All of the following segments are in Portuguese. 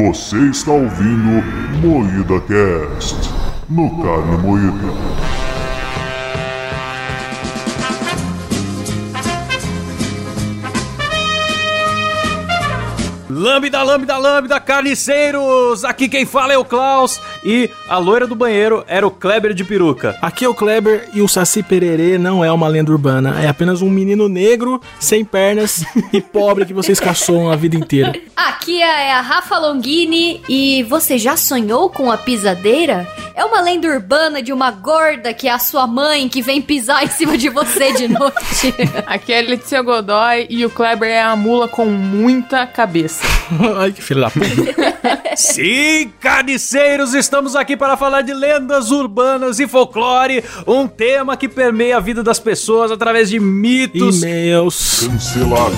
Você está ouvindo Moída Cast no Carne Moída. Lambda, lambda, lambda, carniceiros! Aqui quem fala é o Klaus e a loira do banheiro era o Kleber de peruca. Aqui é o Kleber e o Saci Pererê não é uma lenda urbana, é apenas um menino negro, sem pernas e pobre que vocês caçoam a vida inteira. Aqui é a Rafa Longini e você já sonhou com a pisadeira? É uma lenda urbana de uma gorda que é a sua mãe que vem pisar em cima de você de noite. Aqui é a Letícia Godoy e o Kleber é a mula com muita cabeça. Ai, que filho da puta. Sim, carniceiros, estamos aqui para falar de lendas urbanas e folclore, um tema que permeia a vida das pessoas através de mitos. E-mails. Cancelada.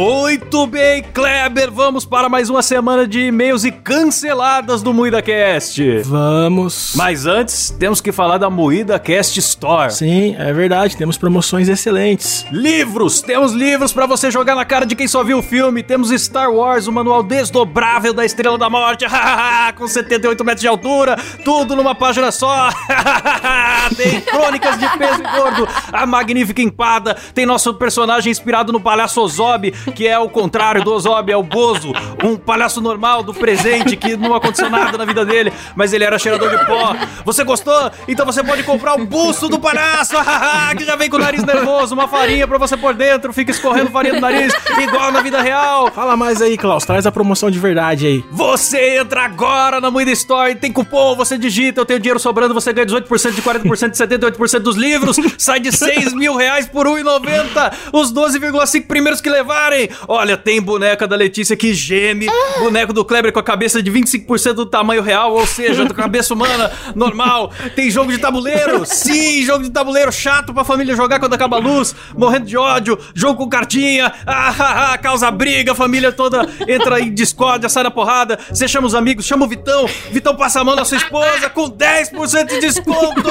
Muito bem, Kleber, vamos para mais uma semana de e-mails e canceladas do MuidaCast. Vamos. Mas antes, temos que falar da MuidaCast Store. Sim, é verdade, temos promoções excelentes. Livros! Temos livros pra você jogar na cara de quem só viu o filme. Temos Star Wars, o manual desdobrável da Estrela da Morte, com 78 metros de altura, tudo numa página só. tem Crônicas de Peso e Gordo, a magnífica empada, tem nosso personagem inspirado no palhaço Ozob, que é o contrário do Ozob, é o Bozo, um palhaço normal do presente que não aconteceu nada na vida dele, mas ele era cheirador de pó. Você gostou? Então você pode comprar o busto do palhaço, que já vem com o nariz nervoso, uma farinha pra você por dentro, fica escorrendo farinha do nariz, igual na vida real. Fala mais aí, Klaus, traz a promoção de verdade aí. Você entra agora na Moeda Store, tem cupom, você digita, eu tenho dinheiro sobrando, você ganha 18% de 40% de 78% dos livros, sai de 6 mil reais por 1,90. Os 12,5 primeiros que levarem. Olha, tem boneca da Letícia que geme, boneco do Kleber com a cabeça de 25% do tamanho real, ou seja, cabeça humana normal. Tem jogo de tabuleiro, sim, jogo de tabuleiro chato pra família jogar quando acaba a luz, morrendo de ódio, jogo com cartinha, ah, ah, ah, causa briga, a família toda entra em discórdia, sai na porrada. Você chama os amigos, chama o Vitão, Vitão passa a mão na sua esposa com 10% de desconto.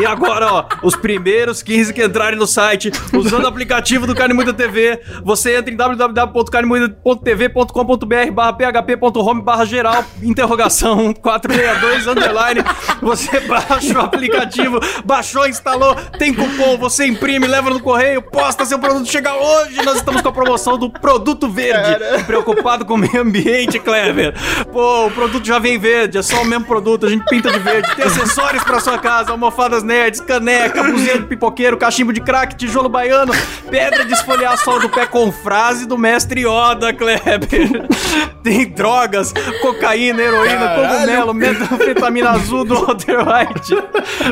E agora, ó, os primeiros 15 que entrarem no site usando o aplicativo do Carne Muita TV, você entra em www.carnemoída.tv.com.br barra php.home barra geral interrogação 462 underline. Você baixa o aplicativo baixou, instalou, tem cupom você imprime, leva no correio posta seu produto, chega hoje nós estamos com a promoção do produto verde. Preocupado com o meio ambiente, Clever pô, o produto já vem verde é só o mesmo produto, a gente pinta de verde. Tem acessórios pra sua casa, almofadas nerds caneca, buzinha de pipoqueiro cachimbo de crack, tijolo baiano pedra de esfoliar a sola do pé com frase do mestre Yoda, Kleber. Tem drogas, cocaína, heroína, cogumelo, metanfetamina azul do Walter White.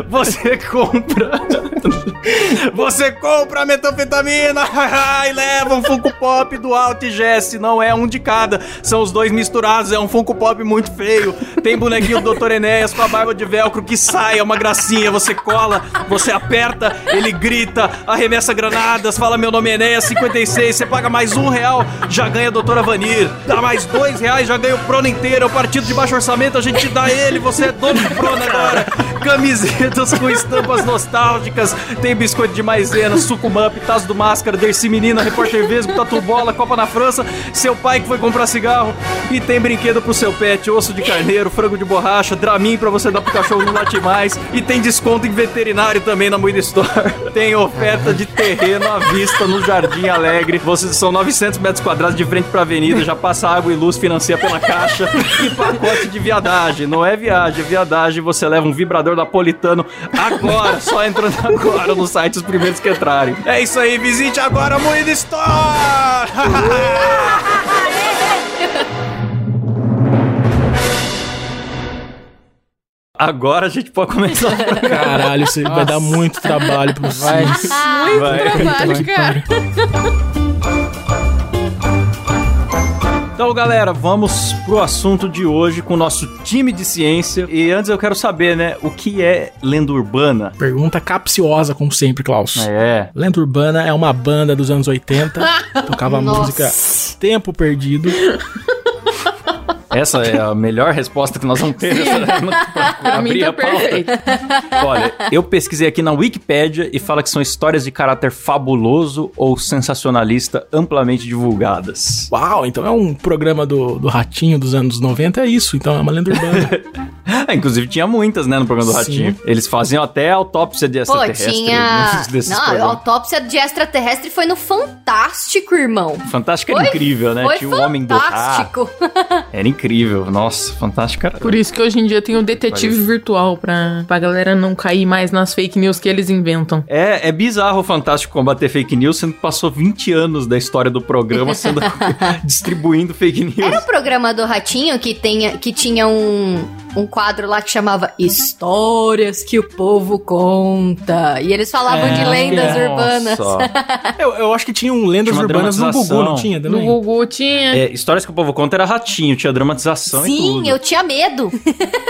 Você compra. Você compra a metanfetamina e leva um Funko Pop do Alt e Jesse. Não é um de cada, são os dois misturados. É um Funko Pop muito feio. Tem bonequinho do Dr. Enéas com a barba de velcro que sai, é uma gracinha. Você cola, você aperta, ele grita, arremessa granadas, fala meu nome é Enéas 56. Você paga mais um real, já ganha a Doutora Vanir. Dá mais dois reais, já ganha o Prona inteiro. É o partido de baixo orçamento, a gente te dá ele. Você é dono do Prona agora. Camisetas com estampas nostálgicas. Tem biscoito de maisena, sucumup, tazo do máscara, Dercy Menina, Repórter Vesgo, Tatu Bola, Copa na França. Seu pai que foi comprar cigarro. E tem brinquedo pro seu pet, osso de carneiro, frango de borracha, Dramin pra você dar pro cachorro não late mais. E tem desconto em veterinário também na Moeda Store. Tem oferta de terreno à vista no Jardim Alegre. Vocês são 900 metros quadrados de frente pra avenida, já passa água e luz, financia pela caixa. E pacote de viadagem. Não é viagem, é viadagem. Você leva um vibrador napolitano agora, só entrando agora no site os primeiros que entrarem. É isso aí, visite agora a Moeda Store! Agora a gente pode começar. Caralho, isso aí vai dar muito trabalho pra vocês. Muito Vai. trabalho, que cara. Então, galera, vamos pro assunto de hoje com o nosso time de ciência. E antes eu quero saber, né, o que é lenda urbana? Pergunta capciosa, como sempre, Klaus. É. Lenda Urbana é uma banda dos anos 80, tocava Nossa. música Tempo Perdido. Essa é a melhor resposta que nós vamos ter Pra mim abrir a pauta. perfeito. Olha, eu pesquisei aqui na Wikipédia e fala que são histórias de caráter fabuloso ou sensacionalista amplamente divulgadas. Uau, então é um programa do, do Ratinho dos anos 90, é isso. Então é uma lenda urbana. Inclusive tinha muitas, né, no programa do Sim. Ratinho. Eles faziam até autópsia de Pô, extraterrestre. tinha. nos- desses Não, a programas. autópsia de extraterrestre foi no Fantástico, irmão. Fantástico era Foi- incrível, né? Foi Tinha um homem do ar. fantástico. Era incrível. Nossa, fantástico era. Por isso que hoje em dia tem o detetive Parece. virtual pra, pra galera não cair mais nas fake news que eles inventam. É, é bizarro o Fantástico combater fake news, sendo que passou 20 anos da história do programa sendo distribuindo fake news. Era o programa do Ratinho que, tenha, que tinha um, um quadro lá que chamava Histórias que o Povo Conta. E eles falavam de É, lendas é. urbanas. Eu, eu acho que tinha um lendas Tinha urbanas no Gugu, não tinha No também? Gugu tinha. É, histórias que o povo conta era ratinho, tinha dramatização e Sim, tudo. eu tinha medo.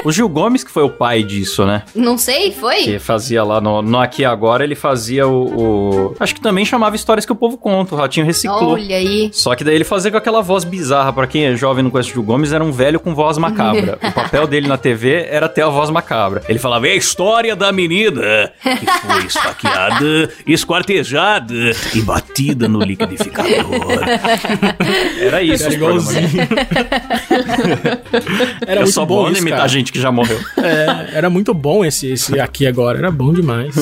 O Gil Gomes que foi o pai disso, né? Não sei, foi? Que fazia lá no, no Aqui Agora, ele fazia o, o- Acho que também chamava histórias que o povo conta, o ratinho reciclou. Olha aí. Só que daí ele fazia com aquela voz bizarra. Pra quem é jovem e não conhece o Gil Gomes, era um velho com voz macabra. o papel dele na TV era ter a voz macabra. Ele falava, é a história da menina que foi esfaqueada, esquartejada e batida no liquidificador. Era isso. Era igualzinho. era Eu muito sou bom isso, imitar cara. gente que já morreu. É, era muito bom esse, esse aqui agora, era bom demais.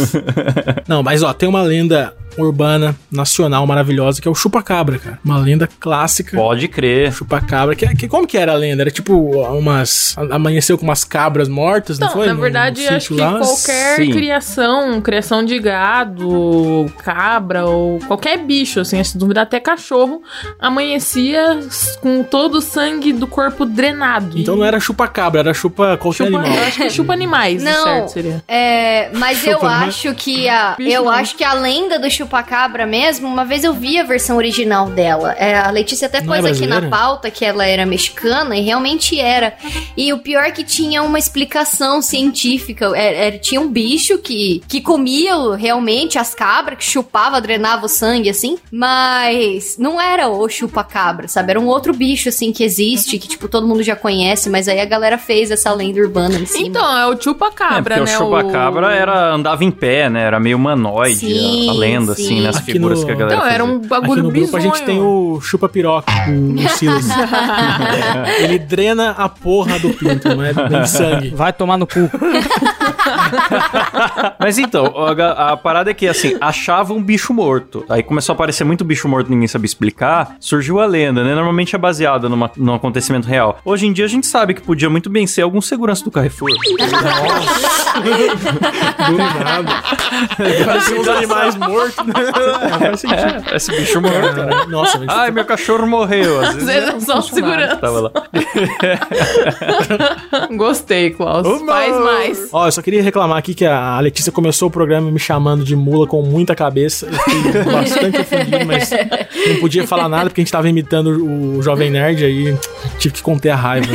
Não, mas ó, tem uma lenda urbana nacional maravilhosa que é o chupacabra, cara. Uma lenda clássica. Pode crer. Chupacabra, que, que como que era a lenda? Era tipo umas amanheceu com umas cabras mortas, não, Não, foi? na verdade, no acho que lá? qualquer Sim. criação, criação de gado, cabra ou qualquer bicho, assim, se duvidar até cachorro, amanhecia com todo o sangue do corpo drenado. Então não era chupacabra, era chupa qualquer chupa, animal. eu acho que chupa animais, Não, certo seria. É, mas eu Chupa, né? acho que a Bicho eu não. acho que a lenda do chupacabra mesmo, uma vez eu vi a versão original dela. É, a Letícia até Não pôs é aqui na pauta que ela era mexicana e realmente era. E o pior é que tinha uma explicação científica. É, é, tinha um bicho que, que comia o- realmente as cabras, que chupava, drenava o sangue, assim. Mas não era o chupacabra, sabe? Era um outro bicho, assim, que existe, que, tipo, todo mundo já conhece. Mas aí a galera fez essa lenda urbana em cima. Então, é o É, chupa-cabra, porque né? o chupacabra era, andava em pé, né? Era meio humanoide Sim, a, a lenda. Assim, né? As Aqui figuras no- que a galera Então, era fazia. um Aqui bagulho no grupo a gente tem o chupa-piroca, o, o Silas. Ele drena a porra do pinto, não é nem sangue. Vai tomar no cu. Mas então, a, a parada é que, assim, achava um bicho morto. Aí começou a aparecer muito bicho morto, ninguém sabia explicar. Surgiu a lenda, né? Normalmente é baseada numa, num acontecimento real. Hoje em dia a gente sabe que podia muito bem ser algum segurança do Carrefour. Do nada. Parecia uns animais mortos. É, esse bicho né? Cara, Nossa, mas Ai, meu cachorro morreu. Às vezes, um é só segurança. Tava lá. Gostei, Klaus. Uma- Faz mais. Ó, eu só queria reclamar aqui que a Letícia começou o programa me chamando de mula com muita cabeça. Eu fiquei bastante ofendido, mas não podia falar nada porque a gente tava imitando o Jovem Nerd aí tive que conter a raiva.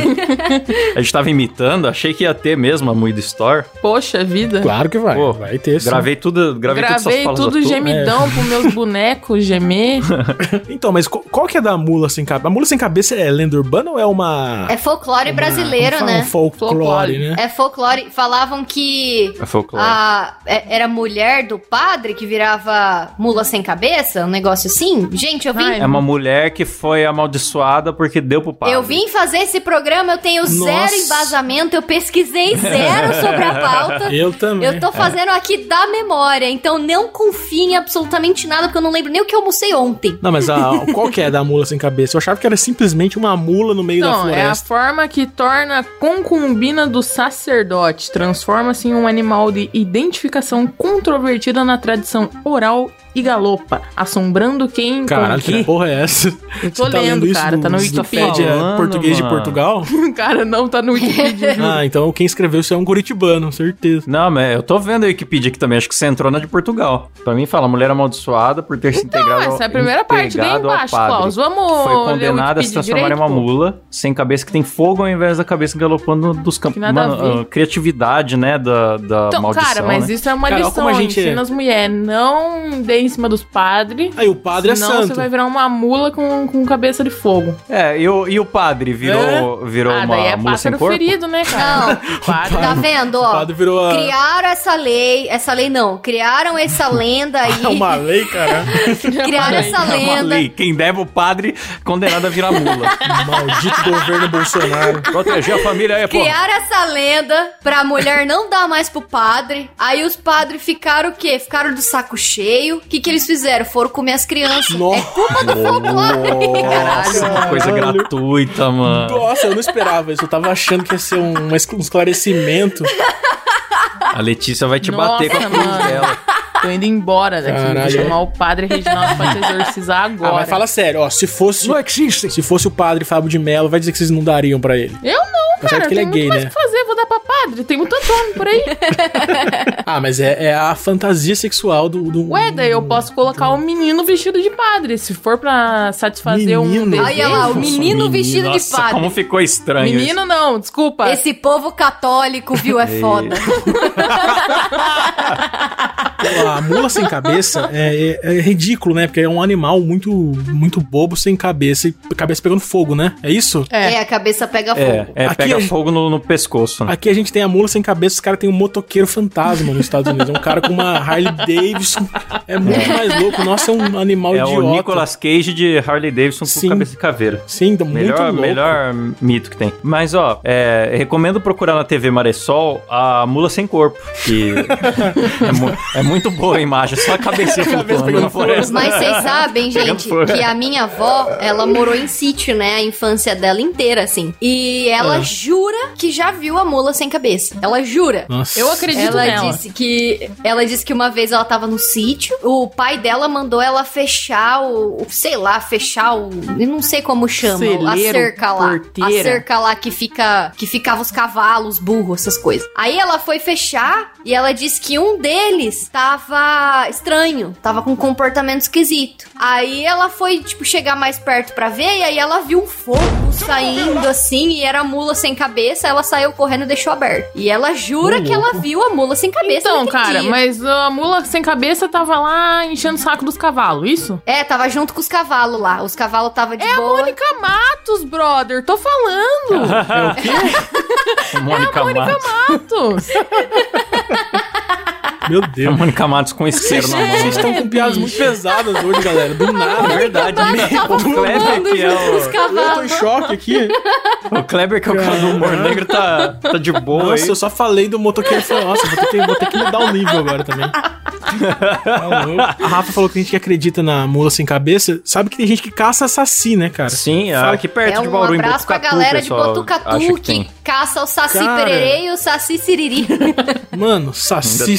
A gente tava imitando, achei que ia ter mesmo a Muida Store. Poxa vida. Claro que vai. Pô, vai ter sim. Gravei tudo, gravei, todas Gravei falas tudo à toa. gemidão pros meus bonecos gemer. Então, mas qual, que é da mula sem cabeça? A mula sem cabeça é lenda urbana ou é uma. É folclore brasileiro, como fala? né? Um folclore, Folclore. né? É folclore. Falavam que É folclore. a, é- era mulher do padre que virava mula sem cabeça, um negócio assim. Gente, eu vim. Ai, É uma mulher que foi amaldiçoada porque deu pro padre. Eu vim fazer esse programa, eu tenho zero Nossa. embasamento, eu pesquisei zero sobre a pauta. Eu também. Eu tô fazendo aqui da memória, então não confie em absolutamente nada, porque eu não lembro nem o que eu almocei ontem. Não, mas a, qual que é da mula sem cabeça? Eu achava que era simplesmente uma mula no meio da Não, é a floresta. forma que torna a concubina do sacerdote. Transforma-se em um animal de identificação controvertida na tradição oral e galopa, assombrando quem Caralho, que porra é essa? Eu tô Você tá lendo, isso cara, tá no Wikipedia. Wikipedia Falando, português de mano. Portugal? Cara, não tá no Wikipedia. ah, então quem escreveu isso é um curitibano, certeza. Não, mas eu tô vendo a Wikipedia aqui também, acho que você entrou na de Portugal. Pra mim fala, mulher amaldiçoada por ter se integrado Então, essa é a primeira parte, bem embaixo. Klaus. Vamos Foi condenada a se transformar em uma pô. mula sem cabeça que tem fogo ao invés da cabeça galopando dos campos. Nada a ver. ah, criatividade, né, da, da Então, maldição, cara, mas né? isso é uma Cara, lição. como a gente- Ensina as mulheres. Não dê em cima dos padres. Aí o padre Senão é santo. você vai virar uma mula com, com cabeça de fogo. É, e o, e o padre virou, virou ah, uma daí é mula sem corpo? ferido, né, cara? Não. O padre. Tá vendo, O ó? padre virou a... Criaram essa lei, essa lei não, criaram essa lenda aí. É uma lei, cara. Criaram essa É uma lenda. lei. Quem deve o padre, condenado a virar mula. Maldito governo Bolsonaro. Proteger a família aí, pô. Criaram essa lenda pra mulher não dar mais pro padre. Aí os padres ficaram o quê? Ficaram do saco cheio. O que, que eles fizeram? Foram comer as crianças. Nossa. É culpa do folclore. Caralho, uma coisa Caralho. gratuita, mano. Nossa, eu não esperava isso. Eu tava achando que ia ser um, um esclarecimento. A Letícia vai te Nossa, bater com a cruz dela. Tô indo embora daqui. Caralho. Vou chamar o padre Reginaldo pra te exorcizar agora. Ah, mas fala sério, ó. Se fosse. Não existe. Se fosse o padre Fábio de Mello, vai dizer que vocês não dariam pra ele. Eu não, Tá certo cara. que ele é gay, né? o que fazer. Vou dar pra padre. Tem muito tanto homem por aí. Ah, mas é, é a fantasia sexual do. do Ué, daí eu posso colocar um menino vestido de padre. Se for pra satisfazer um Menino? desejo. Olha lá, o menino vestido de Nossa, padre. como ficou estranho Menino não, desculpa. Esse povo católico, viu? É foda. A mula sem cabeça é, é- é ridículo, né? Porque é um animal muito, muito bobo sem cabeça e cabeça pegando fogo, né? É isso? É. É, a cabeça pega É, fogo. é Aqui pega a fogo no, no pescoço. né? Aqui a gente tem a mula sem cabeça, os caras têm um motoqueiro fantasma nos Estados Unidos. É um cara com uma Harley Davidson. É muito mais louco. Nossa, é um animal É idiota. o Nicolas Cage de Harley Davidson com Sim. cabeça de caveira. Sim, tá muito Melhor, louco. melhor mito que tem. Mas, ó, é, recomendo procurar na TV Maressol a Mula Sem Corpo, que é, mu- é muito boa a imagem, só a cabecinha Cabeça flutuando na floresta. Mas vocês sabem, gente, que a minha avó, ela morou em sítio, né? A infância dela inteira, assim. E ela Ah. jura que já viu a mula sem cabeça. Ela jura. Nossa. Eu acredito Ela nela. disse que ela disse que uma vez ela tava no sítio, o pai dela mandou ela fechar o, o- sei lá, fechar o, eu não sei como chama, a Celeiro, cerca lá, porteira. a cerca lá que fica que ficava os cavalos, burros, essas coisas. Aí ela foi fechar e ela disse que um deles tava estranho, tava com um comportamento esquisito. Aí ela foi tipo chegar mais perto pra ver e aí ela viu um fogo saindo assim e era a mula sem cabeça, ela saiu correndo e deixou aberto. E ela jura que ela viu a mula sem cabeça Então, cara, dia. mas a mula sem cabeça tava lá enchendo o saco dos cavalos, isso? É, tava junto com os cavalos lá. Os cavalos tava de É a boa. Mônica Matos, brother. Tô falando. É o quê? Mônica Matos. Matos. Meu A Deus. Mônica Matos com isqueiro na mão. Vocês né? estão com piadas muito pesadas hoje, galera. Do nada. É verdade, né? tava O Kleber, que é o, Eu tô em choque aqui. o Kleber, que é o cara do humor negro, tá, tá de boa Nossa, aí. eu só falei do motoqueiro e falei, nossa, vou ter, que, vou ter que mudar o nível agora também. Tá. A Rafa falou que a gente que acredita na mula sem cabeça, sabe que tem gente que caça saci, né, cara? Sim, Fala- aqui perto É de um Bauru, em abraço pra galera de pessoal, acha Botucatu que, tem. caça o saci Cara. pererê e o saci siriri. Mano, saci tem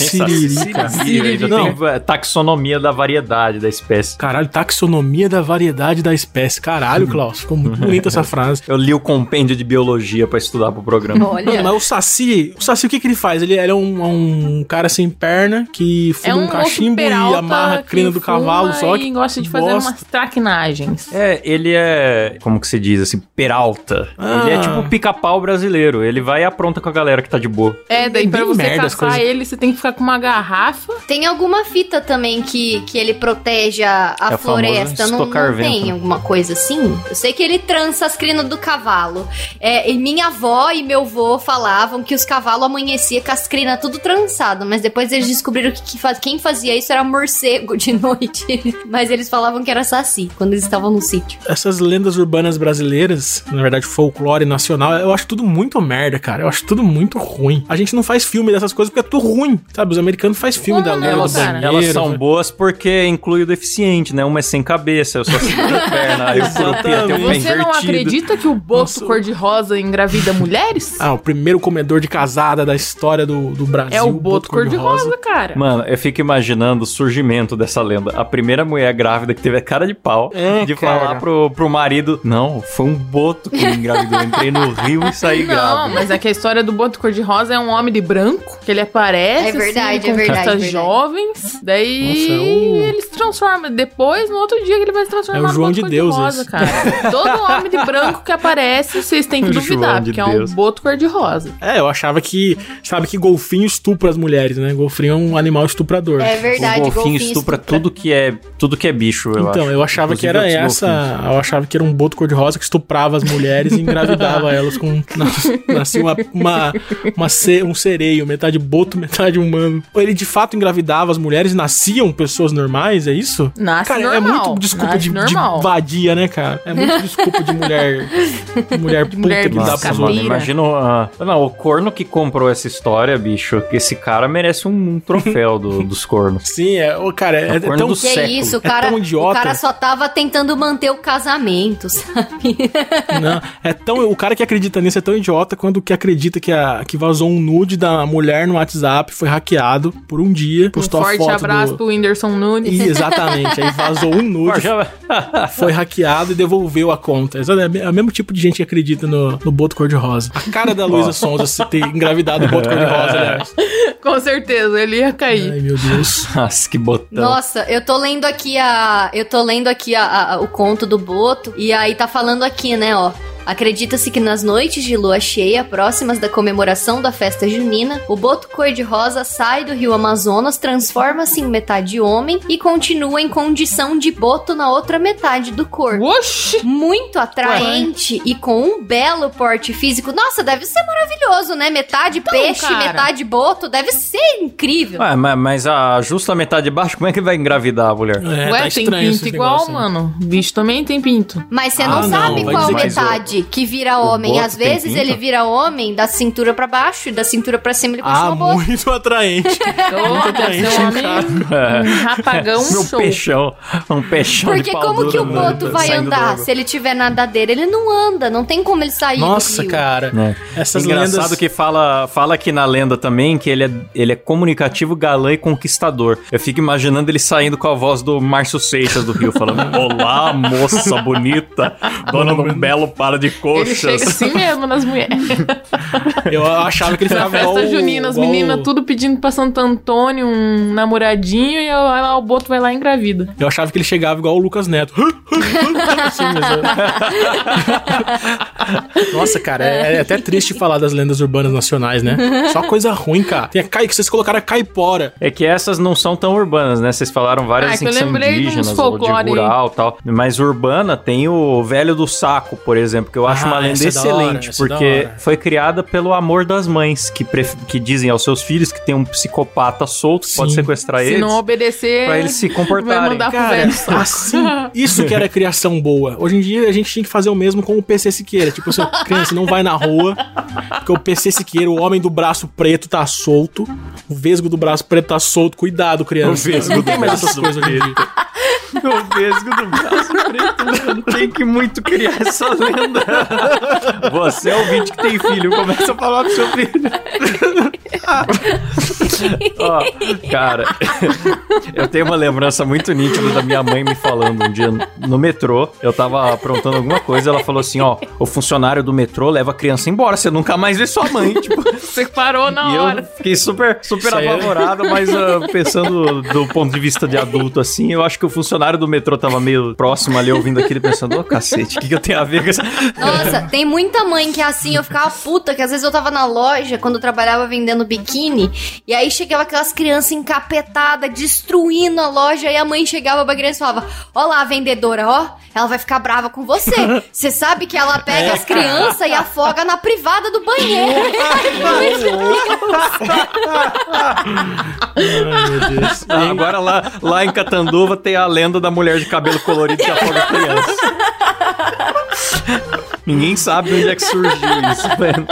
siririca. Não. tem é, taxonomia da variedade da espécie. Caralho, taxonomia da variedade da espécie. Caralho, Klaus, ficou muito bonita essa frase. Eu li o compêndio de biologia pra estudar pro programa. Mano, Olha. mas o Saci, o Saci o que que ele faz? Ele, ele é um, um cara sem perna que fuma É um um cachimbo e amarra a crina do cavalo, só que gosta de fazer bosta. umas traquinagens. É, ele é, como que se diz assim, peralta. Ah. Ele é tipo o pica-pau brasileiro. Ele vai e apronta com a galera que tá de boa. É, daí pra bem você merda caçar coisas. ele, você tem que ficar com uma garrafa. Tem alguma fita também que, que ele protege a, a É floresta? Não, não vento, tem né? alguma coisa assim? Eu sei que ele trança as crinas do cavalo. É, e minha avó e meu avô falavam que os cavalos amanheciam com as crinas tudo trançado, mas depois eles descobriram que, que faz- quem fazia isso era morcego de noite. mas eles falavam que era saci quando eles estavam no sítio. essas lendas urbanas brasileiras, na verdade folclore nacional, eu acho tudo muito merda, cara. Eu acho tudo muito ruim. A gente não faz filme dessas coisas porque é tudo ruim, sabe? Os americanos fazem filme da não, lenda do Elas, cara? banheiro. elas são sabe? boas porque inclui o deficiente, né? Uma é sem cabeça, eu só seguro a perna. Aí o curupira tem o pé Você não acredita que o boto cor-de-rosa engravida mulheres? Ah, o primeiro comedor de casada da história do, do Brasil. é o boto cor-de-rosa, cara. Mano, eu fico imaginando o surgimento dessa lenda. A primeira mulher grávida que teve a cara de pau É, de cara. falar pro, pro marido: Não, foi um boto que me engravidou. Eu Entrei no rio e saí Não, grávida. mas é que a história do boto cor-de-rosa é um homem de branco, que ele aparece, É verdade, assim, é verdade, conquista é verdade. jovens, daí Nossa, é o- ele se transforma. Depois, no outro dia, ele vai se transformar É o João boto de Deus, cor-de-rosa, esse. cara. Todo homem de branco que aparece, vocês têm que duvidar, de porque é um Deus. boto cor-de-rosa. É, eu achava que, sabe que golfinho estupra as mulheres, né? Golfinho é um animal estuprador. É verdade, o golfinho estupra tudo que é tudo que é bicho, eu então, acho. eu achava que era Inclusive essa. golfinhos. Eu achava que era um boto cor-de-rosa que estuprava as mulheres e engravidava elas com. nas- Nascia uma, uma, uma um sereio, metade boto, metade humano. Ele de fato engravidava as mulheres e nasciam pessoas normais, é isso? Nasce cara, é normal, muito desculpa de, de vadia, né, cara? É muito desculpa de mulher. De mulher puta mulher que dá pros mano, imagina o, ah, não, o corno que comprou essa história, bicho. Esse cara merece um, um troféu do- dos cornos. Sim, é, ô, cara, é, É o é tão. do Que século. isso, o É cara, tão idiota. o cara só tava tentando manter o casamento, sabe? Não, é tão. O cara que acredita nisso é tão idiota quanto o que acredita que, a, que vazou um nude da mulher no WhatsApp, foi hackeado por um dia, Um postou a forte foto abraço do. pro Whindersson Nunes. Ih, exatamente, aí vazou um nude, foi hackeado e devolveu a conta. É o mesmo tipo de gente que acredita no, no boto cor-de-rosa. A cara da Luísa Sonza se ter engravidado o boto cor-de-rosa, aliás. Com certeza, ele ia cair. Ai, meu Deus. Nossa, que botão. Nossa, eu tô lendo aqui a. Eu tô lendo aqui a- a- o conto do Boto. E aí tá falando aqui, né, ó. Acredita-se que nas noites de lua cheia, próximas da comemoração da festa junina, o boto cor-de-rosa sai do rio Amazonas, transforma-se em metade homem e continua em condição de boto na outra metade do corpo. Oxi! Muito atraente e com um belo porte físico. Nossa, deve ser maravilhoso, né? Metade peixe, cara. metade boto. Deve ser incrível. Ué, mas, mas a justa metade de baixo, como é que vai engravidar a mulher? É, Ué, tá tem estranho pinto igual, negócio, mano. Bicho também tem pinto. Mas você Ah, não não, sabe qual dizer- Que vira homem. boto Às vezes ele vira homem da cintura pra baixo e da cintura pra cima ele continua Ah, boto. muito atraente. Deve ser um um rapagão Meu show. peixão. Um peixão Porque de pau como que o duro, né, boto vai saindo andar? Se ele tiver nadadeira, ele não anda. Não tem como ele sair Nossa, do rio. cara. É. Essas Engraçado lendas. que fala, fala aqui na lenda também que ele é, ele é comunicativo, galã e conquistador. Eu fico imaginando ele saindo com a voz do Márcio Seixas do Rio, falando: Olá, moça bonita, dona um belo par de Ele coxas. chega assim mesmo nas mulheres. Eu achava que ele Na ficava igual. festa junina, as meninas o- tudo pedindo pra Santo Antônio um namoradinho e lá o Boto vai lá engravida. Eu achava que ele chegava igual o Lucas Neto. Assim, mas é- Nossa, cara, é, é até triste falar das lendas urbanas nacionais, né? Só coisa ruim, cara. Tem a cai que vocês colocaram a caipora. É que essas não são tão urbanas, né? Vocês falaram várias Ah, assim que são indígenas ou de rural e tal. Mas urbana tem o velho do saco, por exemplo, que eu acho Ah, uma lenda hora, excelente, da porque hora. foi criada pelo amor das mães, que, que dizem aos seus filhos que tem um psicopata solto que pode Sim. sequestrar Se eles. não obedecer, pra eles se comportarem. vai mandar pro Cara, velho saco. assim, isso que era criação boa. Hoje em dia a gente tinha que fazer o mesmo com o PC Siqueira. Tipo, assim, criança, não vai na rua, porque o PC Siqueira, o homem do braço preto, tá solto. O vesgo do braço preto tá solto. Cuidado, criança. O vesgo não do tem mais essas braço coisas hoje em dia. O vesgo do braço preto, mano. Tem que muito criar essa lenda. Você é o ouvinte que tem filho, começa a falar pro seu filho. Ó, cara, eu tenho uma lembrança muito nítida da minha mãe me falando um dia no metrô. Eu tava aprontando alguma coisa, ela falou assim: ó, o funcionário do metrô leva a criança embora, você nunca mais vê sua mãe. Tipo, Você parou na e hora. eu fiquei super, super é- apavorado, mas ah, pensando do ponto de vista de adulto, assim, eu acho que o funcionário do metrô tava meio próximo ali ouvindo aquilo e pensando, ô cacete, o que, que eu tenho a ver com essa. Nossa, tem muita mãe que é assim, eu ficava puta, que às vezes eu tava na loja, quando eu trabalhava vendendo biquíni, e aí chegava aquelas crianças encapetadas, destruindo a loja, e a mãe chegava pra criança e falava, ó lá, a vendedora, ó, ela vai ficar brava com você. Você sabe que ela pega as crianças e afoga na privada do banheiro. Ai, meu Deus. Ah, agora lá, lá em Catanduva tem a lenda da mulher de cabelo colorido que afoga criança. Ninguém sabe onde é que surgiu isso, velho.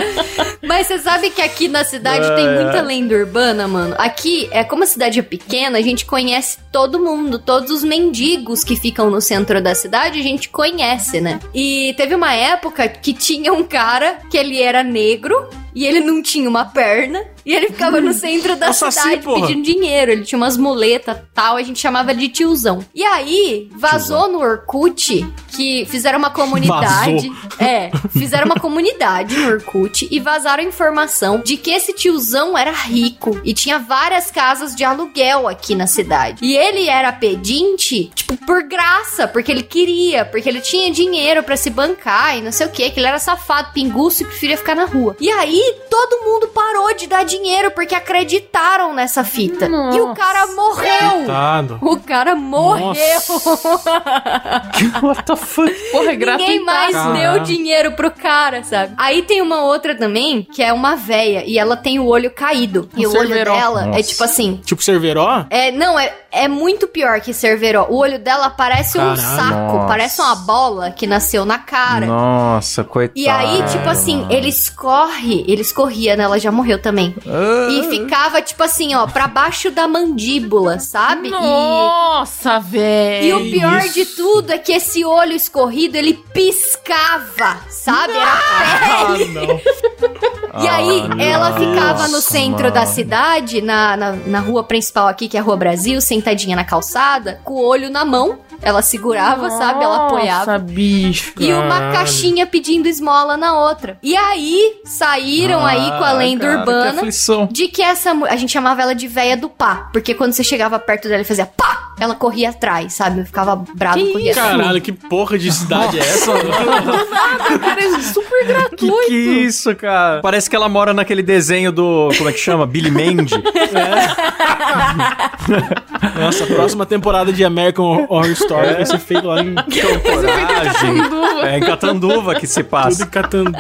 Mas você sabe que aqui na cidade tem muita lenda urbana, mano. Aqui, é como a cidade é pequena, a gente conhece todo mundo, todos os mendigos que ficam no centro da cidade, a gente conhece, né? E teve uma época que tinha um cara que ele era negro e ele não tinha uma perna e ele ficava no centro da cidade porra. pedindo dinheiro. Ele tinha umas muletas tal, a gente chamava de tiozão. E aí, vazou no Orkut que fizeram uma comunidade. É, fizeram uma comunidade no Orkut e vazaram a informação de que esse tiozão era rico e tinha várias casas de aluguel aqui na cidade. E ele era pedinte, tipo, por graça, porque ele queria, porque ele tinha dinheiro pra se bancar e não sei o que, que ele era safado, pinguço e preferia ficar na rua. E aí, todo mundo parou de dar dinheiro porque acreditaram nessa fita. Nossa. E o cara morreu. Coitado. O cara morreu. What the fuck? Porra, é Ninguém mais gratuitaço. deu dinheiro pro cara, sabe? Aí tem uma outra também, que é uma véia, e ela tem o olho caído. E Um o olho dela é Nossa. tipo assim. Tipo Cerveró? É, não, é, é muito pior que Cerveró. O olho dela parece um Caralho. saco, Nossa. parece uma bola que nasceu na cara. Nossa, coitado. E aí, tipo assim, ele escorre, ele escorria, né? Ela já morreu também. Ah. E ficava, tipo assim, ó, pra baixo da mandíbula, sabe? E- Nossa, velho. E, o pior isso. de tudo é que esse olho escorrido, ele piscava, sabe? Era Ah, pele. não. E aí, Ah, ela ficava no centro da mano. cidade, na, na, na rua principal aqui, que é a Rua Brasil, sentadinha na calçada, com o olho na mão. Ela segurava, sabe? Ela apoiava. Nossa, bicho. E uma caixinha pedindo esmola na outra. E aí, saíram aí com a Ah, lenda cara, Que urbana aflição. de que essa a gente chamava ela de véia do pá, porque quando você chegava perto dela e fazia pá, ela corria atrás, sabe? Ficava brava, Que corria atrás. Caralho, que porra de cidade é essa? Cara, é super Que gratuito. que isso, cara? Parece que ela mora naquele desenho do. Como é que chama? Billy Mandy. Nossa, a próxima temporada de American Horror Story vai ser feita lá em Coragem. É em Catanduva que se tudo passa. em Catandu.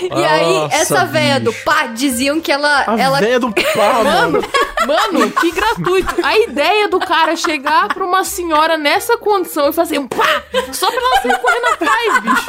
E aí, essa véia do pá diziam que ela. A ela véia do pau, mano. Mano, que gratuito. A ideia do cara chegar pra uma senhora nessa condição e fazer um pá, só pra ela sair correndo atrás, bicho.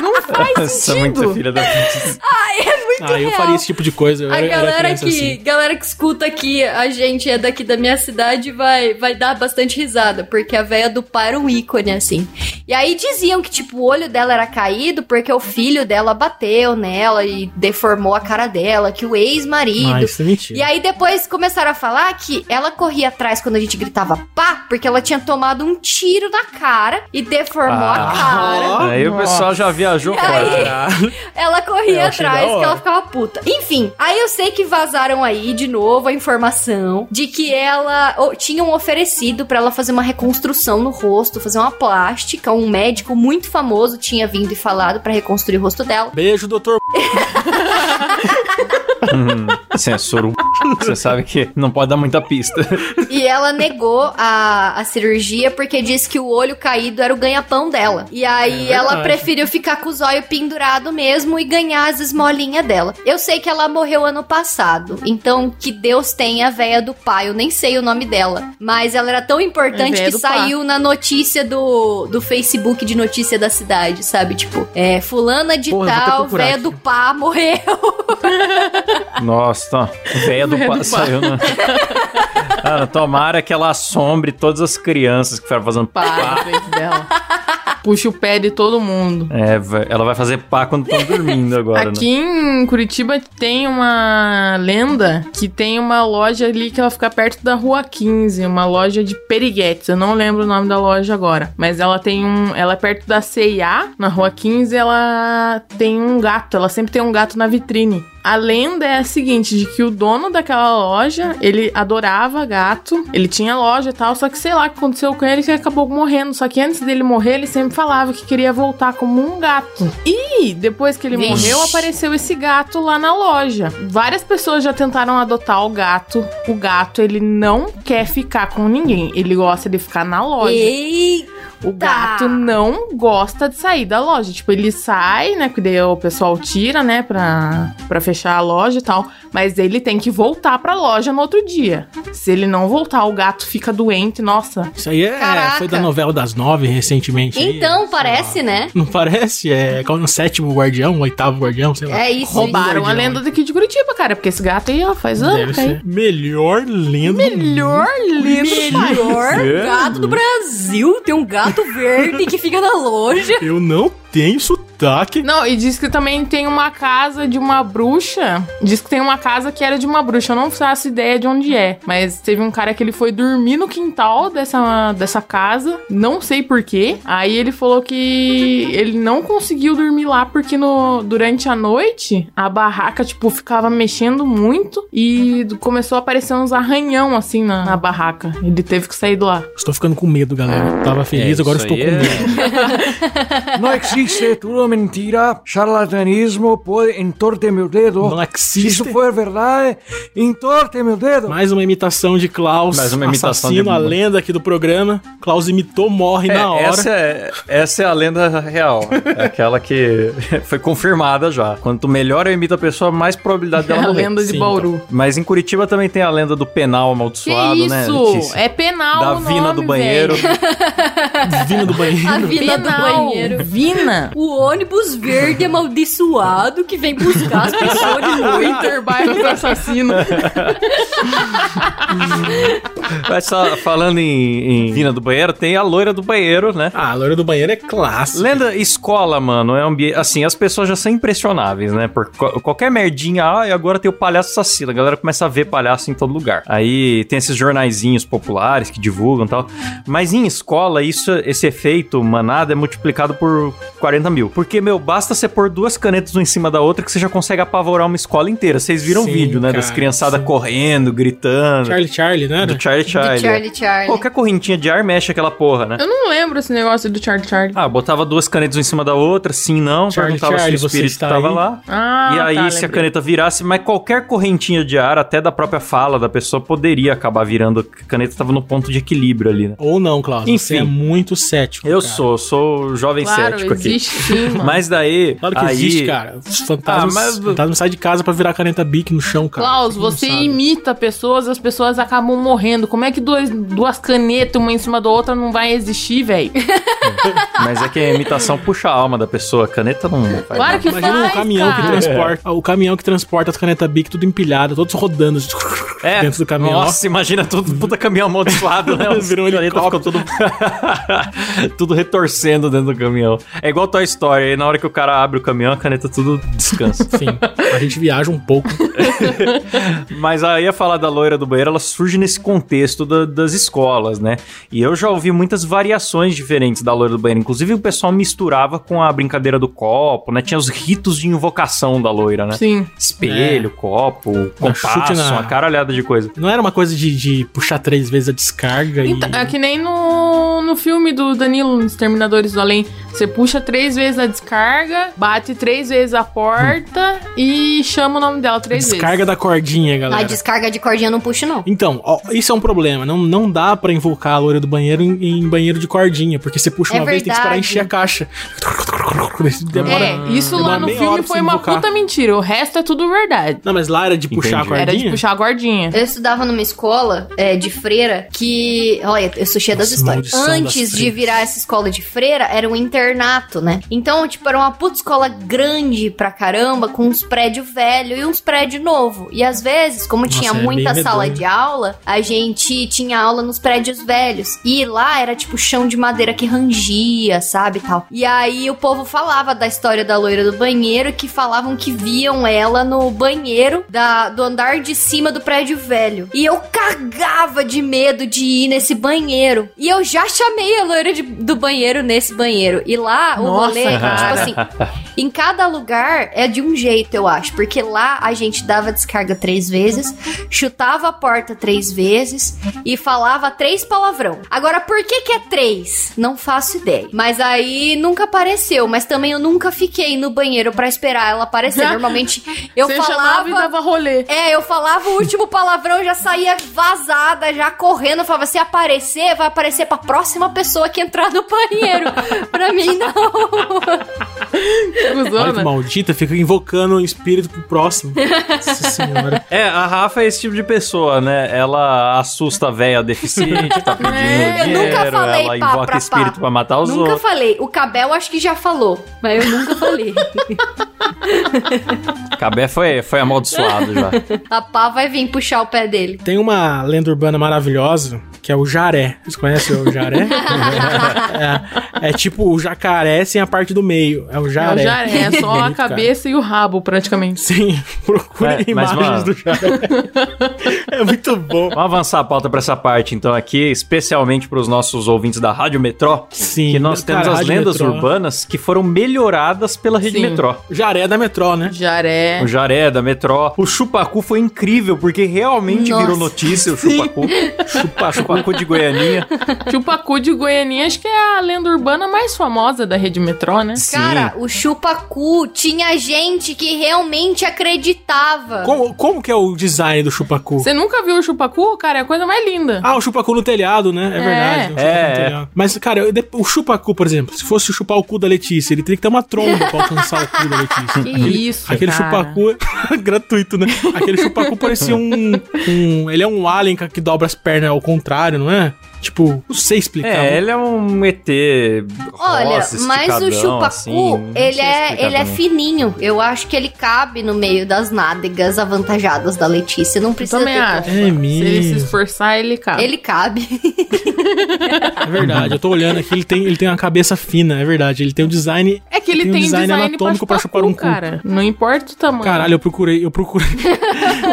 Não faz é muito sentido. filha da puta. é muito Ah, eu real. faria esse tipo de coisa. Eu A era- era galera criança que, assim. galera que escuta aqui, a gente é daqui da minha cidade, vai, vai dar bastante risada, porque a véia do pá era um ícone, assim. E aí diziam que, tipo, o olho dela era caído porque o filho dela bateu nela e deformou a cara dela, que o ex-marido. Ah, isso é mentira. E aí depois começaram a falar que ela corria atrás quando a gente gritava pá, porque ela tinha tomado um tiro na cara e deformou a cara. Aí o pessoal já viajou. Caralho. Ela corria achei atrás que ela ficava puta. Enfim, aí eu sei que vazaram aí de novo a informação de que ela ou, tinham oferecido pra ela fazer uma reconstrução no rosto, fazer uma plástica. Um médico muito famoso tinha vindo e falado pra reconstruir o rosto dela. Beijo, doutor. Censura. o Você sabe que não pode dar muita pista. E ela negou a, a cirurgia porque disse que o olho caído era o ganha-pão dela. E aí É ela preferiu ficar com os olhos pendurados mesmo e ganhar as esmolinhas dela. Eu sei que ela morreu ano passado. Então, que Deus tenha a véia do pai. Eu nem sei o nome dela. Mas ela era tão importante véia que do pá. saiu na notícia do, do Facebook de notícia da cidade, sabe? Tipo, é, fulana de Porra, tal, véia aqui. do pá, morreu. Nossa. Véia do Véia do pá saiu, né? Cara, tomara que ela assombre todas as crianças que ficaram fazendo Pá, pá. dela. Puxa o pé de todo mundo. É, ela vai fazer pá quando estão dormindo agora, Aqui né? em Curitiba tem uma lenda que tem uma loja ali que ela fica perto da Rua 15, uma loja de periguetes. Eu não lembro o nome da loja agora, mas ela tem um, ela é perto da CIA, na Rua 15, ela tem um gato, ela sempre tem um gato na vitrine. A lenda é a seguinte, de que o dono daquela loja, ele adorava gato, ele tinha loja e tal, só que sei lá o que aconteceu com ele que ele acabou morrendo. Só que antes dele morrer, ele sempre falava que queria voltar como um gato. E depois que ele Vixe. morreu, apareceu esse gato lá na loja. Várias pessoas já tentaram adotar o gato. O gato, ele não quer ficar com ninguém, ele gosta de ficar na loja. Ei, O gato não gosta de sair da loja. Tipo, ele sai, né? Que daí o pessoal tira, né? Pra, pra fechar a loja e tal. Mas ele tem que voltar pra loja no outro dia. Se ele não voltar, o gato fica doente. Nossa. Isso aí é, Caraca. foi da novela das nove recentemente. aí. então parece, né? Não parece? É qual é o sétimo guardião, o oitavo guardião, sei lá. É isso. Roubaram a lenda daqui de Curitiba, cara. Porque esse gato aí, ó, faz anos. aí. ser. Melhor lenda. Melhor lenda. Melhor gato do Brasil. Tem um gato verde que fica na loja. Eu não tenho Não, e diz que também tem uma casa de uma bruxa. Diz que tem uma casa que era de uma bruxa. Eu não faço ideia de onde é. Mas teve um cara que ele foi dormir no quintal dessa, dessa casa. Não sei porquê. Aí ele falou que ele não conseguiu dormir lá porque no, durante a noite a barraca, tipo, ficava mexendo muito. E começou a aparecer uns arranhão assim na, na barraca. Ele teve que sair de lá. Estou ficando com medo, galera. Tava feliz, É, agora estou com é- medo. Não existe, tu todo mentira, charlatanismo, pode entorte meu dedo. Não existe. Se isso for verdade, entorte meu dedo. Mais uma imitação de Klaus. Mais uma imitação assassino, de- a lenda aqui do programa. Klaus imitou, morre É, na hora. essa, é, essa é a lenda real. É aquela que foi confirmada já. Quanto melhor eu imito a pessoa, mais probabilidade dela a morrer. lenda de Sim, Bauru. Mas em Curitiba também tem a lenda do penal Que amaldiçoado, né? isso? Letícia? é penal Da o vina nome, do banheiro. Vindo do banheiro. A vina do Penal. banheiro. Vina. O ônibus verde amaldiçoado que vem buscar as pessoas de noite. Interbairro do assassino. Mas só falando em, em vina do banheiro, tem a loira do banheiro, né? Ah, a loira do banheiro é clássico. Lenda escola, mano, é um ambiente. Assim, as pessoas já são impressionáveis, né? Por co- qualquer merdinha, ah, e agora tem o palhaço assassino. A galera começa a ver palhaço em todo lugar. Aí tem esses jornaizinhos populares que divulgam e tal. Mas em escola, isso, esse efeito manada é multiplicado por 40 mil. Porque, meu, basta você pôr duas canetas uma em cima da outra que você já consegue apavorar uma escola inteira. Vocês viram o Sim, vídeo, né? das cara, criançadas sim. correndo, gritando. Charlie Charlie, né? Do Charlie Charlie. De Charlie Charlie. Qualquer correntinha de ar mexe aquela porra, né? Eu não lembro esse negócio do Charlie Charlie. Ah, botava duas canetas uma em cima da outra, sim, não, Charlie, perguntava Charlie, se o você espírito tava aí? lá. Ah, e aí, tá, se a lembrei. caneta virasse, mas qualquer correntinha de ar, até da própria fala da pessoa, poderia acabar virando. A caneta tava no ponto de equilíbrio ali, né? Ou não. Você Enfim. é muito cético. Eu cara. sou, sou jovem Claro, cético aqui. existe sim, mano. Mas daí. Claro que aí, existe, cara. Os fantasmas, Ah, mas- fantasmas saem de casa pra virar caneta Bic no chão, cara. Klaus, Você sabe. imita pessoas, as pessoas acabam morrendo. Como é que duas, duas canetas, uma em cima da outra, não vai existir, velho? Mas é que a imitação puxa a alma da pessoa. A caneta não faz Claro nada. que Imagina faz, um caminhão que cara. transporta. O caminhão que transporta as canetas Bic tudo empilhado, todos rodando É, dentro do caminhão. Nossa, imagina tudo puta caminhão amaldiçoado, né? Os Virou um ficam tudo, tudo retorcendo dentro do caminhão. É igual Toy Story, aí na hora que o cara abre o caminhão, a caneta tudo descansa. Enfim, a gente viaja um pouco. Mas aí ia falar da loira do banheiro, ela surge nesse contexto da- das escolas, né? E eu já ouvi muitas variações diferentes da loira do banheiro. Inclusive o pessoal misturava com a brincadeira do copo, né? Tinha os ritos de invocação da loira, né? Sim. Espelho, copo, compasso, na- uma caralhada de coisa. Não era uma coisa de, de puxar três vezes a descarga Então, e. é que nem no, no filme do Danilo, nos Terminadores do Além. Você puxa três vezes a descarga, bate três vezes a porta e chama o nome dela três Descarga da cordinha, A galera. descarga de cordinha não puxo, não. Então, ó, isso é um problema. Não, não dá pra invocar a loira do banheiro em, em banheiro de cordinha, porque você puxa É uma vez tem que esperar verdade. encher a caixa. Demora, É, isso lá no filme foi uma puta mentira. O resto é tudo verdade. Não, mas lá era de puxar a Entendi. cordinha. Era de puxar a gordinha. Eu estudava numa escola é, de freira que. Olha, eu sou cheia das histórias. maldição das Antes de virar essa escola de freira, era um internato, né? Então, tipo, era uma puta escola grande pra caramba, com uns prédios velhos e uns prédios novos. E às vezes, como Nossa, tinha é muita sala medonho. de aula, a gente tinha aula nos prédios velhos. E lá era tipo chão de madeira que rangia, sabe? Tal. E aí o povo falava da história da loira do banheiro, que falavam que viam ela no banheiro da, do andar de cima do prédio velho. E eu cagava de medo de ir nesse banheiro. E eu já chamei a loira de- do banheiro nesse banheiro. E lá o Nossa, rolê, cara. tipo assim, em cada lugar é de um jeito, eu acho. Porque lá a gente dava descarga três vezes, chutava a porta três vezes e falava três palavrão. Agora, por que que é três? Não faço ideia. Mas aí nunca apareceu. Mas também eu nunca fiquei no banheiro pra esperar ela aparecer. Normalmente eu Você falava... e dava rolê. É, eu falava o último palavrão, já saía vazada, já correndo. Eu falava, se aparecer, vai aparecer pra próxima pessoa que entrar no banheiro. pra mim, não. Olha que maldita, fica invocando o espírito pro próximo. Nossa senhora. É, a Rafa é esse tipo de pessoa, né? Ela assusta a véia deficiente, tá pedindo É, eu dinheiro, nunca falei ela pá invoca pra espírito pá. pra matar os nunca outros. falei. O Cabel acho que já falou, mas eu nunca falei. Cabé foi, foi amaldiçoado já. A pá vai vir puxar o pé dele. Tem uma lenda urbana maravilhosa que é o jaré. Vocês conhecem o jaré? É, é tipo o jacaré sem a parte do meio. É o É o jaré. jaré, é só a cabeça e o rabo, praticamente. Sim, procurem É, mas, imagens mano- do jaré. é muito bom. Vamos avançar a pauta pra essa parte, então, aqui, especialmente pros nossos ouvintes da Rádio Metrô. Sim, Que nós cara, temos as lendas Metrô. urbanas que foram melhoradas pela Rede Sim. Metrô. Jaré da metrô, né? Jaré. O Jaré da Metrô. O Chupacu foi incrível, porque realmente Nossa. virou notícia o Chupacu. Chupa, chupa Chupacu de Goianinha. Chupacu de Goianinha, acho que é a lenda urbana mais famosa da rede metrô, né? Sim. Cara, o chupacu tinha gente que realmente acreditava. Como, como que é o design do chupacu? Você nunca viu o chupacu? Cara, é a coisa mais linda. Ah, o chupacu no telhado, né? É, É. verdade. o chupacu É. telhado. Mas, cara, o chupacu, por exemplo, se fosse chupar o cu da Letícia, ele teria que ter uma tromba pra alcançar o cu da Letícia. Que isso, Aquele cara. chupacu gratuito, né? Aquele chupacu parecia um, um- Ele é um alien que dobra as pernas ao contrário, não é? Tipo, não sei explicar. É, ele é um ET. Olha, rosa, mas o chupacu, assim, não ele, é, ele é também. fininho. Eu acho que ele cabe no meio das nádegas avantajadas da Letícia. Não Eu precisa também ter acho. É Se ele se esforçar, ele cabe. Ele cabe. É verdade, eu tô olhando aqui, ele tem, ele tem uma cabeça fina, é verdade. Ele tem um design. É que ele Tem tem, um design design, anatômico pra pra chupar chupar cu, um cu. cara. Não importa o tamanho. Caralho, eu procurei, eu procurei.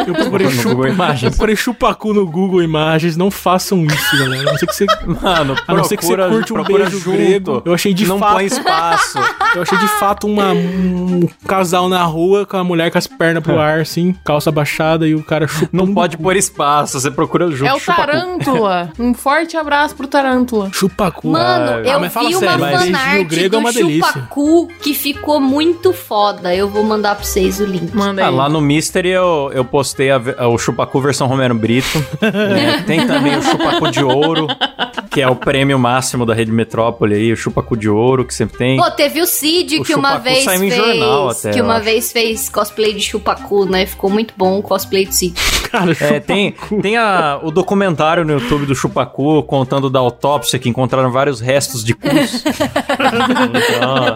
Eu procurei, No chupa, Google Imagens. eu procurei chupacu no Google Imagens. Não façam isso, galera. A não ser que você, Mano, a não ser que você procura, curte um procura beijo junto. grego. Eu achei de não fato. põe espaço. Eu achei de fato uma, um casal na rua com a mulher com as pernas pro ar, assim, calça baixada e o cara chupando. Não pode pôr espaço. Você procura junto. é o. Tarântula. um forte abraço pro Tarântula. Chupacu. Mano, Ah, eu mas fala vi sério, uma mas beijinho fanart grego é uma delícia. chupacu que ficou muito foda. Eu vou mandar pra vocês o link. Manda Ah, lá no Mystery eu, eu postei a ve- o Chupacu versão Romero Brito. É, tem também o Chupacu de Ouro, ハハハハ! Que é o prêmio máximo da Rede Metrópole aí, o Chupacu de Ouro, que sempre tem. Pô, teve o Cid O que uma Chupacu vez saiu em fez. jornal até, que uma acho. vez fez cosplay de chupacu, né? Ficou muito bom o cosplay do Cid. Cara, É, tem, tem a- o documentário no YouTube do Chupacu contando da autópsia que encontraram vários restos de cus. então,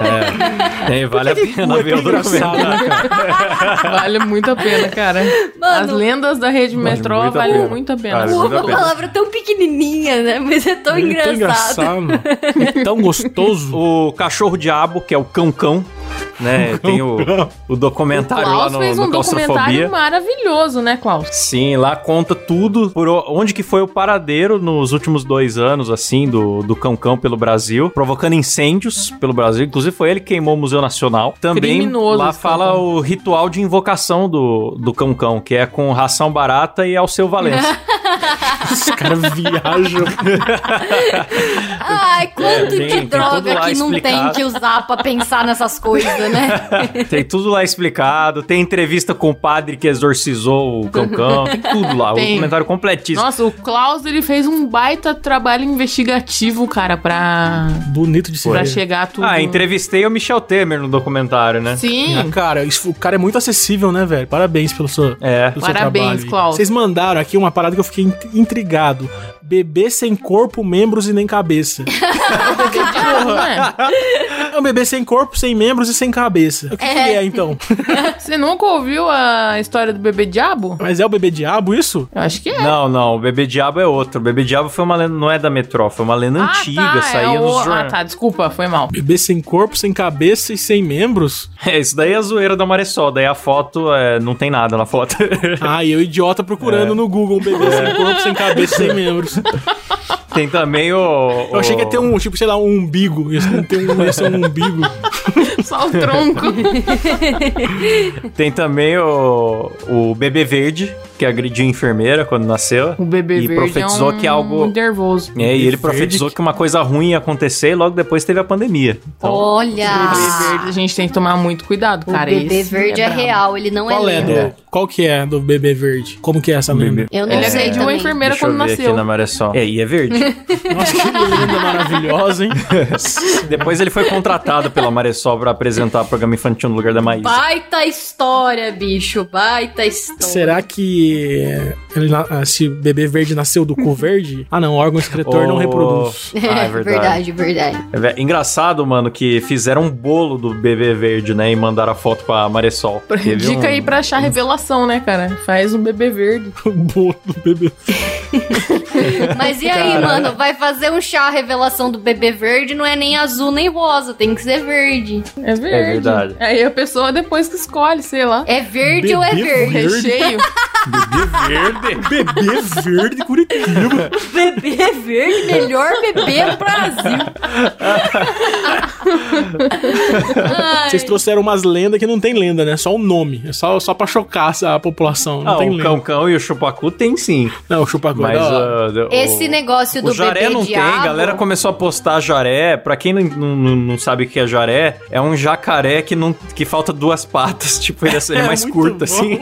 é, tem, vale a pena ver o documentário. né, cara? Vale muito a pena, cara. Mano. As lendas da rede metrô a valem muito a pena. Vale muito a Uma pena. palavra tão pequenininha, né? Mas é tão É engraçado. engraçado. É tão gostoso. O Cachorro Diabo, que é o Cão Cão, né? Tem o, o documentário lá Klaus no, fez no um documentário Claustrofobia. maravilhoso, né, Klaus? Sim, lá conta tudo, por o- onde que foi o paradeiro nos últimos dois anos, assim, do, do Cão Cão pelo Brasil, provocando incêndios pelo Brasil. Inclusive foi ele que queimou o Museu Nacional. Também Criminoso lá fala Cão Cão. o ritual de invocação do, do Cão Cão, que é com ração barata e Alceu Valença. Os caras viajam. Ai, quanto É, tem- de tem droga que não tem explicado. que usar pra pensar nessas coisas, né? tem tudo lá explicado, tem entrevista com o padre que exorcizou o Cão Cão, tem tudo lá, o Tem. documentário completíssimo. Nossa, o Klaus, ele fez um baita trabalho investigativo, cara, pra, Bonito de se pra ver. chegar a tudo. Ah, entrevistei o Michel Temer no documentário, né? Sim. Ah, cara, isso- o cara é muito acessível, né, velho? Parabéns pelo seu, É. pelo seu Parabéns, trabalho. aí. Klaus. Vocês mandaram aqui uma parada que eu fiquei intrigado. Bebê sem corpo, membros e nem cabeça. Não é? É um bebê sem corpo, sem membros e sem cabeça. O que, que ele é, então? Você nunca ouviu a história do bebê diabo? Mas é o bebê diabo isso? Eu acho que é. Não, não, o Bebê Diabo é outro. O Bebê Diabo foi uma lenda, não é da Metrô, foi uma lenda antiga, tá, saía é o... nos Ah, tá, desculpa, foi mal. Bebê sem corpo, sem cabeça e sem membros? É, isso daí é a zoeira da Maressol, daí a foto é, não tem nada na foto. Ah, e eu idiota procurando É. no Google um bebê sem corpo, sem cabeça e sem membros. Tem também o... Eu achei que ia ter um, tipo, sei lá, um umbigo. Ia ser, ter um, ia ser um umbigo. Só o tronco. Tem também o, o Bebê Verde, que agrediu a enfermeira quando nasceu. O bebê e verde profetizou é um que algo... nervoso. É, e ele Verde profetizou que- que uma coisa ruim ia acontecer e logo depois teve a pandemia. Então, Olha! Bebê verde, a gente tem que tomar muito cuidado, O cara. bebê esse verde é, brabo. real, ele não Qual é é, lenda. do, Qual que é do bebê verde? Como que é essa lenda? Eu não Ele sei agrediu a enfermeira deixa eu quando ver aqui nasceu. na Maressol. É, e é verde. Nossa, que lenda maravilhosa, hein? depois ele foi contratado pela Maressol pra apresentar o programa infantil no lugar da Maísa. Baita história, bicho. Baita história. Será que ele, na- ah, se bebê verde nasceu do cu verde? Ah, não, o órgão excretor não Oh. reproduz. Ah, é verdade. verdade, verdade. É engraçado, mano, que fizeram um bolo do bebê verde, né? E mandaram a foto pra Maressol. Teve Dica um- aí pra achar revelação, né, cara? Faz um bebê verde. O bolo do bebê Mas e aí, mano? Vai fazer um chá revelação do bebê verde, não é nem azul nem rosa, tem que ser verde. É verde. É verdade. Aí a pessoa depois que escolhe, sei lá. É verde ou é Bebê verde? verde? Recheio. Verde? Bebê verde Curitiba. Bebê verde, melhor bebê do Brasil. Vocês trouxeram umas lendas que não tem lenda, né? Só o nome. É só, só pra chocar a população. Não Ah, tem o lenda. Cão-Cão e o Chupacu tem sim. Não, o chupa Mas gorda. uh, o- Esse negócio do o jaré bebê não tem, diabo. a galera começou a postar jaré. Pra quem não, não, não sabe o que é jaré, é um jacaré que, não, que falta duas patas. Tipo, ele é, ele é É mais curto, bom. assim.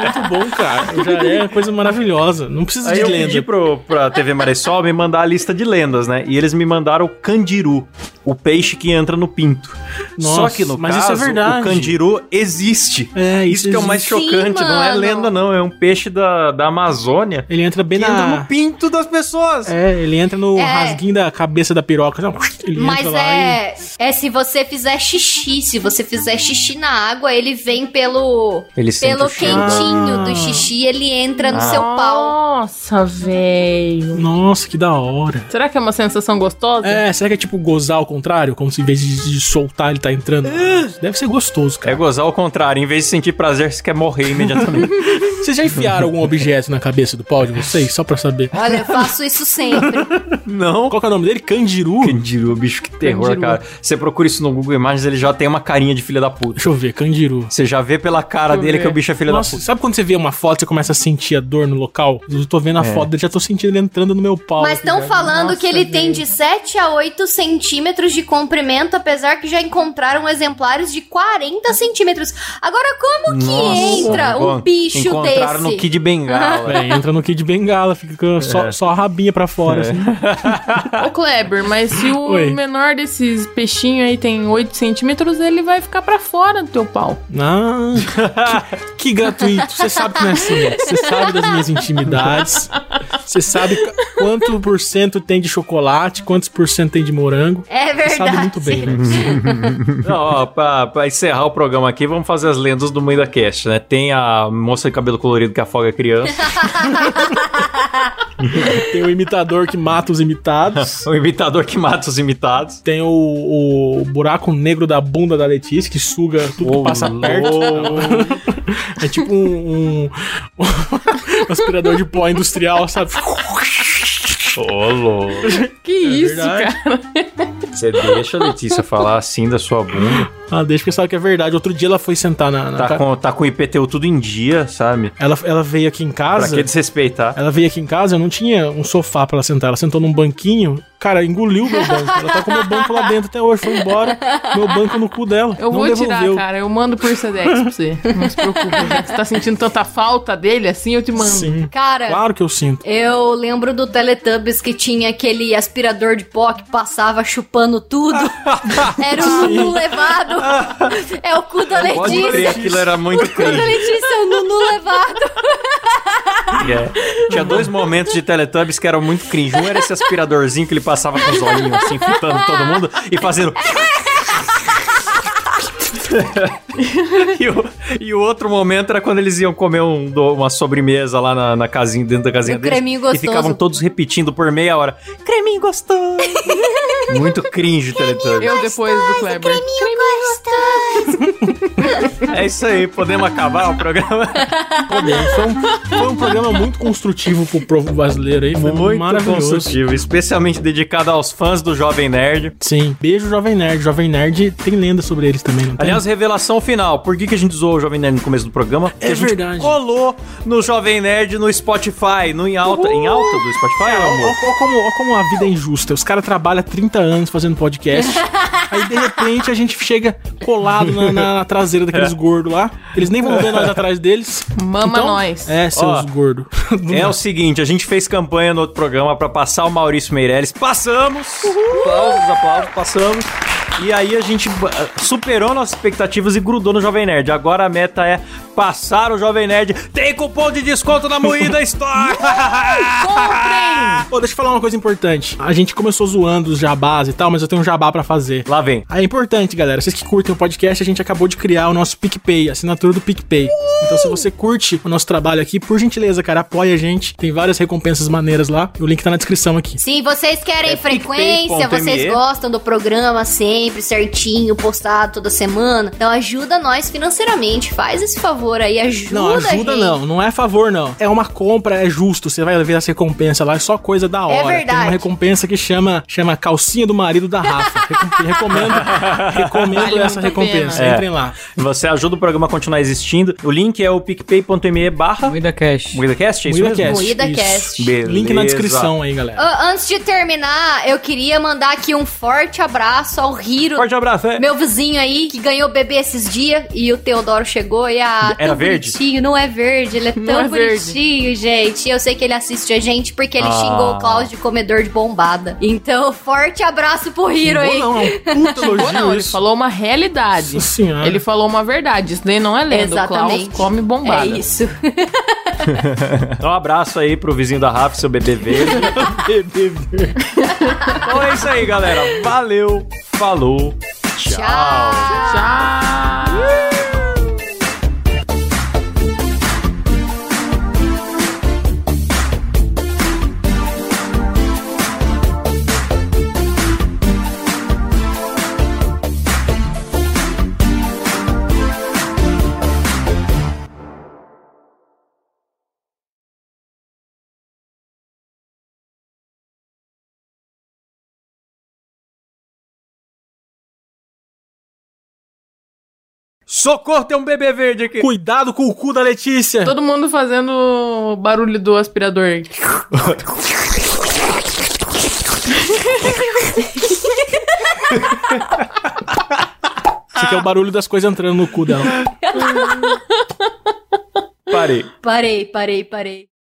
É muito bom, cara. O jaré é uma coisa maravilhosa. Não precisa Aí de eu lenda. pedi pro, pra TV Maressol me mandar a lista de lendas, né? E eles me mandaram o candiru, o peixe que entra no pinto. Nossa, Só que no mas caso, isso é verdade. o candiru existe. É, Isso que é o mais chocante, Sim, não é lenda não, é um peixe da, da Amazônia Ele entra bem que entra na... no pinto das pessoas. É, ele entra no É. rasguinho da cabeça da piroca. Não, Ele Mas entra lá é, é se você fizer xixi, se você fizer xixi na água, ele vem pelo Ele pelo o quentinho Ah. do xixi, ele entra no Ah. seu pau. Nossa, velho. e... Nossa, que da hora. Será que é uma sensação gostosa? É, será que é tipo gozar ao contrário? Como se em vez de, de soltar ele tá entrando? Deve ser gostoso, É cara. gozar ao contrário, em vez de sentir prazer, você quer morrer imediatamente. Vocês já enfiaram algum objeto na cabeça do pau de vocês? Só pra saber. Olha, eu faço isso sempre. não. Qual que é o nome dele? Candiru? Candiru, bicho, que terror, Candiru. cara. Você procura isso no Google Imagens, ele já tem uma carinha de filha da puta. Deixa eu ver, Candiru. Você já vê pela cara dele ver. que o bicho é filha Nossa, da puta. sabe quando você vê uma foto e você começa a sentir a dor no local? Eu tô vendo a É. foto dele, já tô sentindo ele entrando no meu pau. Mas estão já. falando Nossa, que ele tem de 7 a 8 centímetros de comprimento, apesar que já encontraram exemplares de 40 centímetros. Agora, como que entra um bicho Encontraram desse? no Kid Bengala. É, entra no Kid Bengala, fica com só, É. só a rabinha pra fora, assim. Ô, Kleber, mas se o Oi. menor desses peixinhos aí tem 8 centímetros, ele vai ficar pra fora do teu pau. Ah, que, que gratuito. Você sabe que não é assim. Você sabe das minhas intimidades. Você sabe qu- quanto por cento tem de chocolate, quantos por cento tem de morango. É Você verdade. sabe muito bem, né? Não, ó, pra, pra encerrar o programa aqui, vamos fazer as lendas do meio da cast, né? Tem a moça de cabelo colorido que afoga a criança, Tem o imitador que mata os imitados. o imitador que mata os imitados. Tem o, o buraco negro da bunda da Letícia, que suga tudo Ô, que passa louco. perto. É tipo um, um- um aspirador de pó industrial, sabe? Ô, louco. Que isso, verdade. cara? Você deixa a Letícia falar assim da sua bunda. Ah, deixa que sabe que é verdade. Outro dia ela foi sentar na. na Tá ca- com, tá com o IPTU tudo em dia, sabe? ela, ela veio aqui em Pra casa. que desrespeitar? Ela veio aqui em casa, eu não tinha um sofá pra ela sentar. Ela sentou num banquinho, cara, engoliu meu banco. Ela tá com meu banco lá dentro até hoje. Foi embora, meu banco no cu dela. Eu não vou devolveu. tirar, cara. Eu mando por Sedex pra você. Não se preocupe. Já que você tá sentindo tanta falta dele, assim eu te mando. Sim. Cara, Claro que eu sinto. eu lembro do Teletubbies que tinha aquele aspirador de pó que passava chupando tudo. Era o Nunu levado. É o cu da Pode crer, Letícia. aquilo era muito O cu da. Letícia é o Nunu levado. É. Tinha dois momentos de Teletubbies que eram muito cringe. Um era esse aspiradorzinho que ele passava com os olhinhos assim, fitando todo mundo e fazendo. e, o, e o outro momento era quando eles iam comer um do- uma sobremesa lá na, na casinha, dentro da casinha deles. creminho E ficavam todos repetindo por meia hora. Creminho gostoso. Muito cringe, Teletubbies. Eu depois do Kleber. É isso aí, podemos acabar o programa? Podemos. Foi um, foi um programa muito construtivo pro povo brasileiro aí. Foi Muito maravilhoso. construtivo, especialmente dedicado aos fãs do Jovem Nerd. Sim. Beijo, Jovem Nerd. Jovem Nerd tem lenda sobre eles também, não tem? Aliás, revelação final. Por que, que a gente zoou o Jovem Nerd no começo do programa? Porque É a gente verdade. colou no Jovem Nerd no Spotify, no em alta. Em alta do Spotify, Olha amor? olha como, como a vida é injusta. Os caras trabalham 30 anos fazendo podcast. aí, de repente, a gente chega colado na, na- na traseira daqueles gordos lá. Eles nem vão ver nós atrás deles. Mama nós. É, seus gordos. É o seguinte, a gente fez campanha no outro programa pra passar o Maurício Meirelles. Passamos! Aplausos, aplausos, passamos. E aí a gente superou nossas expectativas e grudou no Jovem Nerd. Agora a meta é passar o Jovem Nerd. Tem cupom de desconto na Moída Store! Comprem! Pô, deixa eu falar uma coisa importante. A gente começou zoando os jabás e tal, mas eu tenho um jabá pra fazer. Lá vem. Ah, é importante, galera. Vocês que curtem o podcast, a gente acabou de criar o nosso PicPay, a assinatura do PicPay. Então, se você curte o nosso trabalho aqui, por gentileza, cara, apoia a gente. Tem várias recompensas maneiras lá. O link tá na descrição aqui. Sim, vocês querem É frequência, vocês gostam do programa sempre. Sempre certinho, postado toda semana. Então ajuda nós financeiramente. Faz esse favor aí, ajuda Não, a ajuda gente. não, não é favor não. É uma compra, é justo, você vai ver essa recompensa lá, é só coisa da hora. Tem verdade. uma recompensa que chama, chama calcinha do marido da Rafa. Recom- recomendo recomendo Vale essa recompensa, pena. entrem lá. Você ajuda o programa a continuar existindo. O link é o picpay.me barra Moída Cash. MoídaCast, é isso Moída mesmo? Cast, Moída isso. Cast. Beleza. Link na descrição aí, galera. Ah, Antes de terminar, eu queria mandar aqui um forte abraço ao Hiro, Forte abraço, é. meu vizinho aí, que ganhou bebê esses dias e o Teodoro chegou e a Era tão verde? bonitinho, não é verde, ele é tão é verde. bonitinho, gente. Eu sei que ele assiste a gente porque ele Ah. xingou o Klaus de comedor de bombada. Então, forte abraço pro Hiro Não, aí. não, é um puta Ou elogio não, ele falou uma realidade. Nossa senhora. Ele falou uma verdade. Isso daí não é lenda. O Klaus Exatamente. come bombada. É isso. Então, um abraço aí pro vizinho da Rafa, seu bebê verde. então é isso aí, galera. Valeu, falou, tchau. Tchau. Tchau. Socorro, tem um bebê verde aqui. Cuidado com o cu da Letícia. Todo mundo fazendo o barulho do aspirador. Esse aqui é o barulho das coisas entrando no cu dela. Parei. Parei, parei, parei.